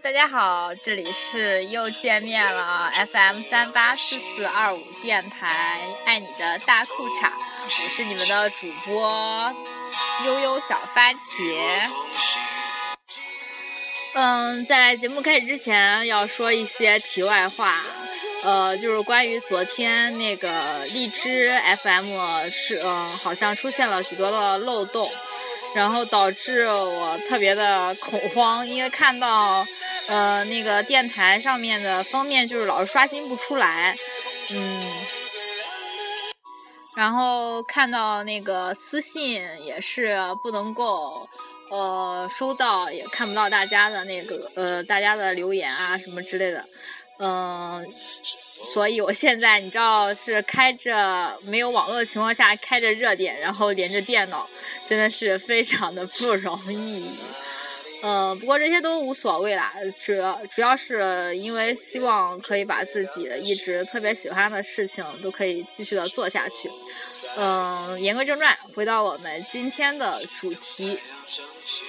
大家好，这里是又见面了，FM 三八四四二五电台，爱你的大裤衩，我是你们的主播悠悠小番茄。嗯，在节目开始之前要说一些题外话，呃，就是关于昨天那个荔枝 FM 是，嗯、好像出现了许多的漏洞。然后导致我特别的恐慌，因为看到，呃，那个电台上面的封面就是老是刷新不出来，嗯，然后看到那个私信也是不能够，呃，收到，也看不到大家的那个，呃，大家的留言啊什么之类的，嗯、所以我现在你知道是开着没有网络的情况下开着热点，然后连着电脑，真的是非常的不容易。呃，不过这些都无所谓啦，主要主要是因为希望可以把自己一直特别喜欢的事情都可以继续的做下去。嗯、言归正传，回到我们今天的主题，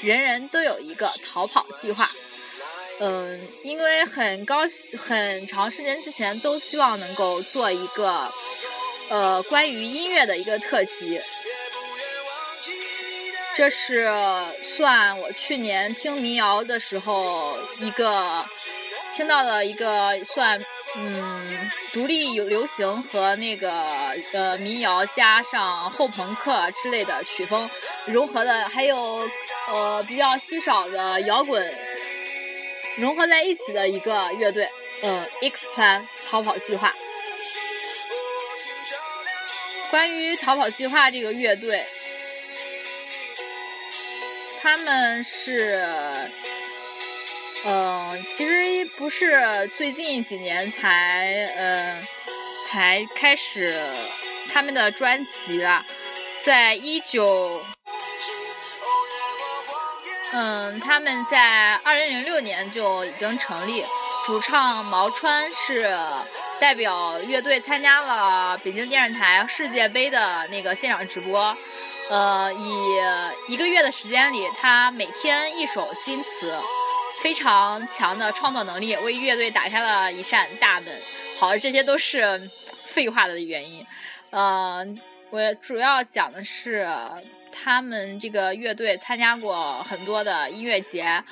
人人都有一个逃跑计划。嗯，因为很高，很长时间之前都希望能够做一个，呃，关于音乐的一个特辑。这是算我去年听民谣的时候一个听到了一个算嗯独立有流行和那个呃民谣加上后朋克之类的曲风融合的，还有呃比较稀少的摇滚融合在一起的一个乐队，嗯，X Plan 逃跑计划。关于逃跑计划这个乐队，他们是，呃，其实不是最近几年才，呃，才开始他们的专辑啦，在一九。嗯，他们在二零零六年就已经成立，主唱毛川是代表乐队参加了北京电视台世界杯的那个现场直播。呃，以一个月的时间里，他每天一首新词，非常强的创作能力，为乐队打开了一扇大门。好，这些都是废话的原因。呃，我主要讲的是。他们这个乐队参加过很多的音乐节，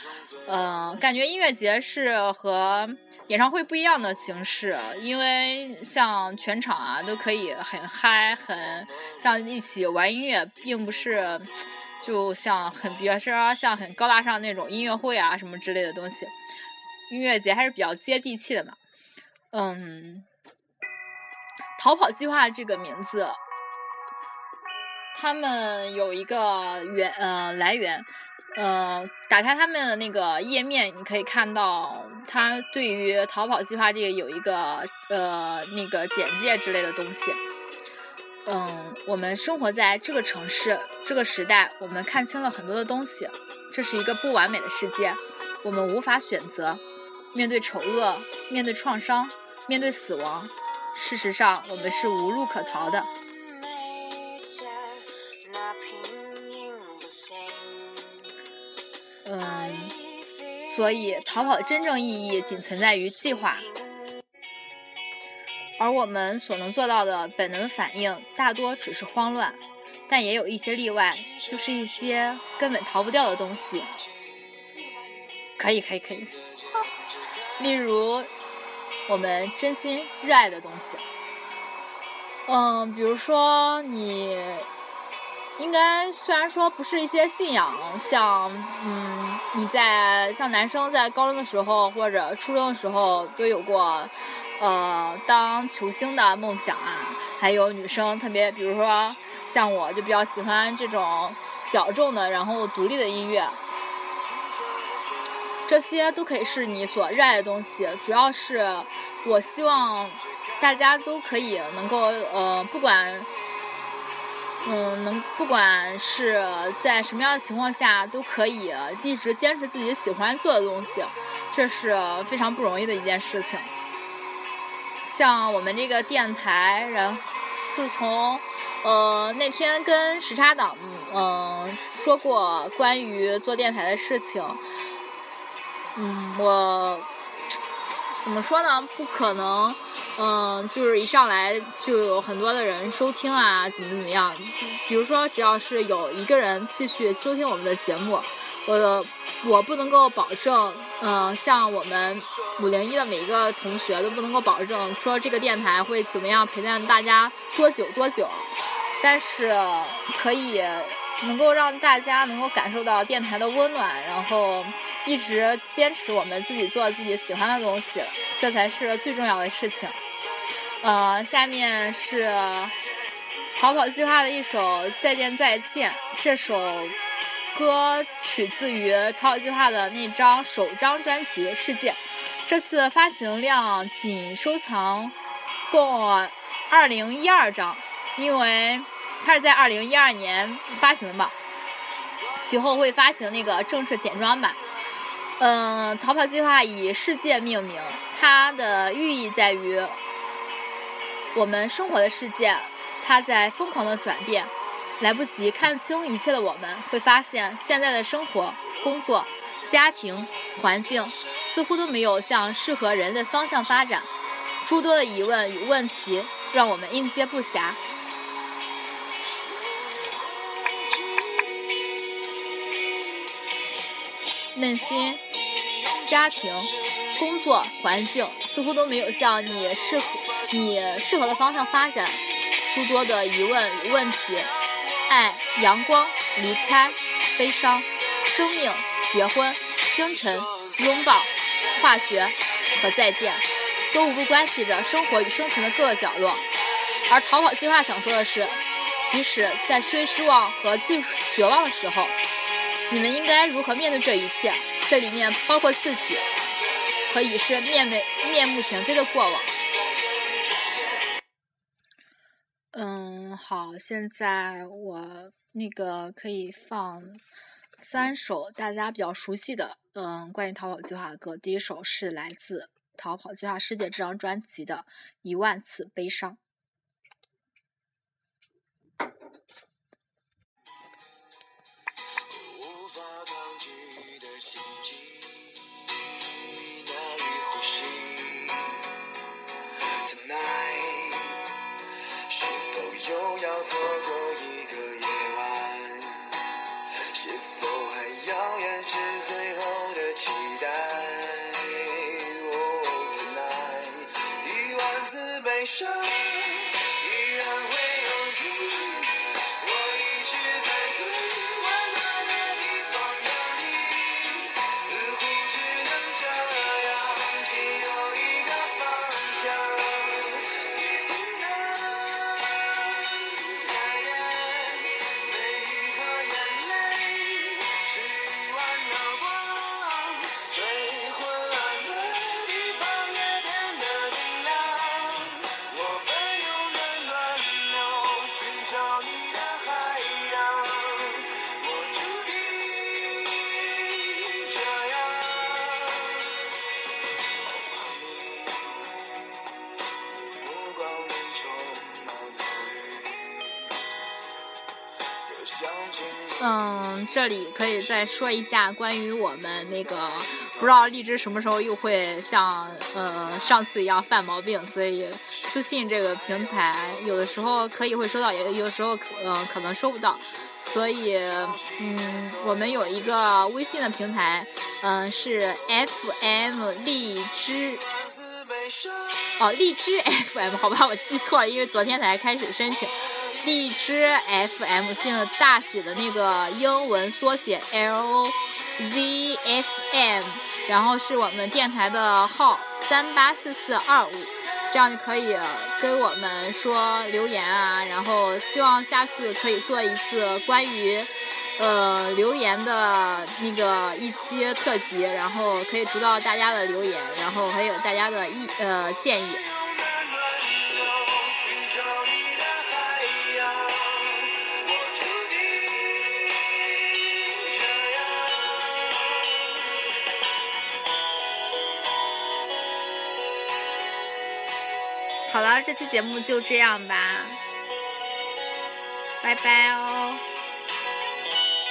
嗯、感觉音乐节是和演唱会不一样的形式，因为像全场啊都可以很嗨，很像一起玩音乐，并不是就像很比如说像很高大上那种音乐会啊什么之类的东西。音乐节还是比较接地气的嘛。嗯，逃跑计划这个名字。他们有一个源呃来源，呃，打开他们的那个页面，你可以看到他对于逃跑计划这个有一个呃那个简介之类的东西。嗯，我们生活在这个城市这个时代，我们看清了很多的东西，这是一个不完美的世界，我们无法选择，面对丑恶，面对创伤，面对死亡，事实上我们是无路可逃的。所以逃跑的真正意义仅存在于计划，而我们所能做到的本能反应大多只是慌乱，但也有一些例外，就是一些根本逃不掉的东西。可以，可以，可以。例如，我们真心热爱的东西。嗯，比如说你。应该虽然说不是一些信仰，像嗯你在像男生在高中的时候或者初中的时候都有过，呃当球星的梦想啊，还有女生特别比如说像我就比较喜欢这种小众的然后独立的音乐，这些都可以是你所热爱的东西，主要是我希望大家都可以能够呃不管。嗯，能不管是在什么样的情况下，都可以一直坚持自己喜欢做的东西。这是非常不容易的一件事情。像我们这个电台，然自从呃那天跟时差党嗯说过关于做电台的事情，嗯，我怎么说呢？不可能，嗯，就是一上来就有很多的人收听啊，怎么怎么样？比如说，只要是有一个人继续收听我们的节目，我我不能够保证。嗯，像我们五零一的每一个同学都不能够保证说这个电台会怎么样陪伴大家多久多久，但是可以能够让大家能够感受到电台的温暖，然后一直坚持我们自己做自己喜欢的东西，这才是最重要的事情。呃，下面是逃跑计划的一首《再见再见》这首。歌取自于逃跑计划的那张首张专辑《世界》，这次发行量仅收藏共二零一二张，因为它是在二零一二年发行的嘛，其后会发行那个正式简装版。嗯，逃跑计划以世界命名，它的寓意在于我们生活的世界，它在疯狂的转变。来不及看清一切的我们，会发现现在的生活、工作、家庭、环境似乎都没有向适合人的方向发展。诸多的疑问与问题让我们应接不暇。内心、家庭、工作、环境似乎都没有向你适合、你适合的方向发展。诸多的疑问与问题。爱、阳光、离开、悲伤、生命、结婚、星辰、拥抱、化学和再见，都无不关系着生活与生存的各个角落。而逃跑计划想说的是，即使在最失望和最绝望的时候，你们应该如何面对这一切？这里面包括自己，和已是面目面目全非的过往。嗯，好，现在我那个可以放三首大家比较熟悉的，嗯，关于逃跑计划的歌。第一首是来自《逃跑计划世界》这张专辑的《一万次悲伤》。嗯，这里可以再说一下关于我们那个，不知道荔枝什么时候又会像呃上次一样犯毛病，所以私信这个平台有的时候可以会收到，也有时候可嗯可能收不到，所以嗯我们有一个微信的平台，嗯是 FM 荔枝，哦荔枝 FM 好吧，我记错了，因为昨天才开始申请。荔枝 FM 是大写的那个英文缩写 L Z F M，然后是我们电台的号三八四四二五，这样就可以跟我们说留言啊，然后希望下次可以做一次关于呃留言的那个一期特辑，然后可以读到大家的留言，然后还有大家的意呃建议。好了，这期节目就这样吧，拜拜哦。